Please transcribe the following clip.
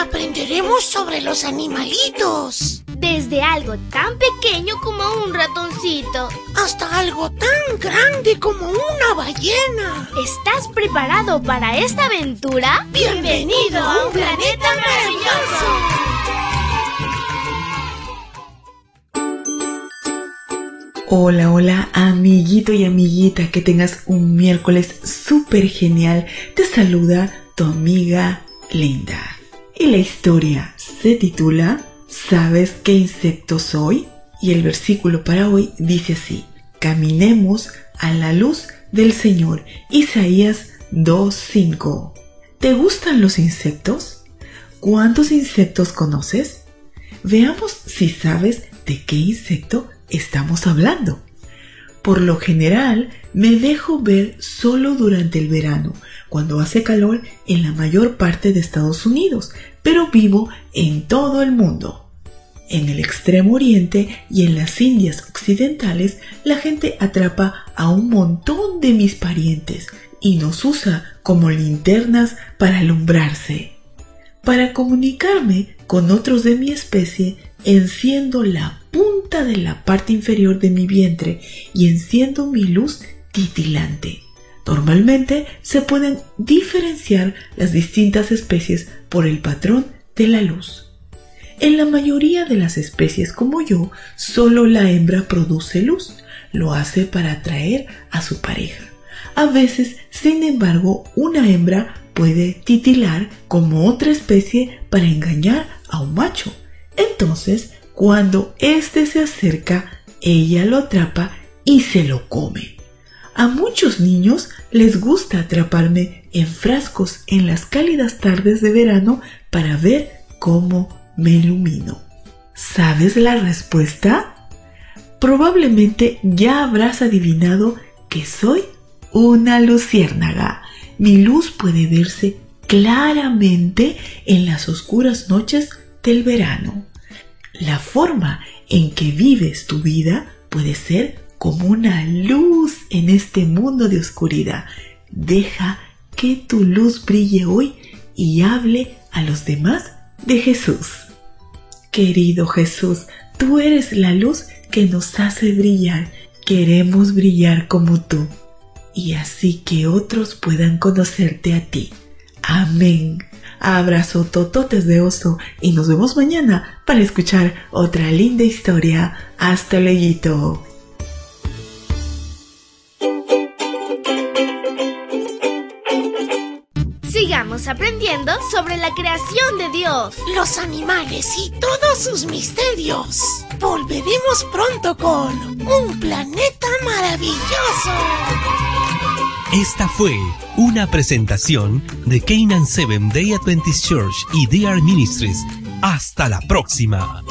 aprenderemos sobre los animalitos. Desde algo tan pequeño como un ratoncito. Hasta algo tan grande como una ballena. ¿Estás preparado para esta aventura? Bienvenido a un planeta maravilloso. Hola, hola, amiguito y amiguita, que tengas un miércoles súper genial. Te saluda tu amiga Linda. Y la historia se titula ¿Sabes qué insecto soy? Y el versículo para hoy dice así, Caminemos a la luz del Señor. Isaías 2.5. ¿Te gustan los insectos? ¿Cuántos insectos conoces? Veamos si sabes de qué insecto estamos hablando. Por lo general, me dejo ver solo durante el verano, cuando hace calor en la mayor parte de Estados Unidos, pero vivo en todo el mundo. En el extremo oriente y en las Indias occidentales, la gente atrapa a un montón de mis parientes y nos usa como linternas para alumbrarse. Para comunicarme con otros de mi especie, enciendo la de la parte inferior de mi vientre y enciendo mi luz titilante. Normalmente se pueden diferenciar las distintas especies por el patrón de la luz. En la mayoría de las especies como yo, solo la hembra produce luz. Lo hace para atraer a su pareja. A veces, sin embargo, una hembra puede titilar como otra especie para engañar a un macho. Entonces, cuando éste se acerca, ella lo atrapa y se lo come. A muchos niños les gusta atraparme en frascos en las cálidas tardes de verano para ver cómo me ilumino. ¿Sabes la respuesta? Probablemente ya habrás adivinado que soy una luciérnaga. Mi luz puede verse claramente en las oscuras noches del verano. La forma en que vives tu vida puede ser como una luz en este mundo de oscuridad. Deja que tu luz brille hoy y hable a los demás de Jesús. Querido Jesús, tú eres la luz que nos hace brillar. Queremos brillar como tú y así que otros puedan conocerte a ti. Amén. Abrazo tototes de oso y nos vemos mañana para escuchar otra linda historia. Hasta luego. Sigamos aprendiendo sobre la creación de Dios, los animales y todos sus misterios. Volveremos pronto con un planeta maravilloso. Esta fue una presentación de Canaan Seven Day Adventist Church y DR Ministries. Hasta la próxima.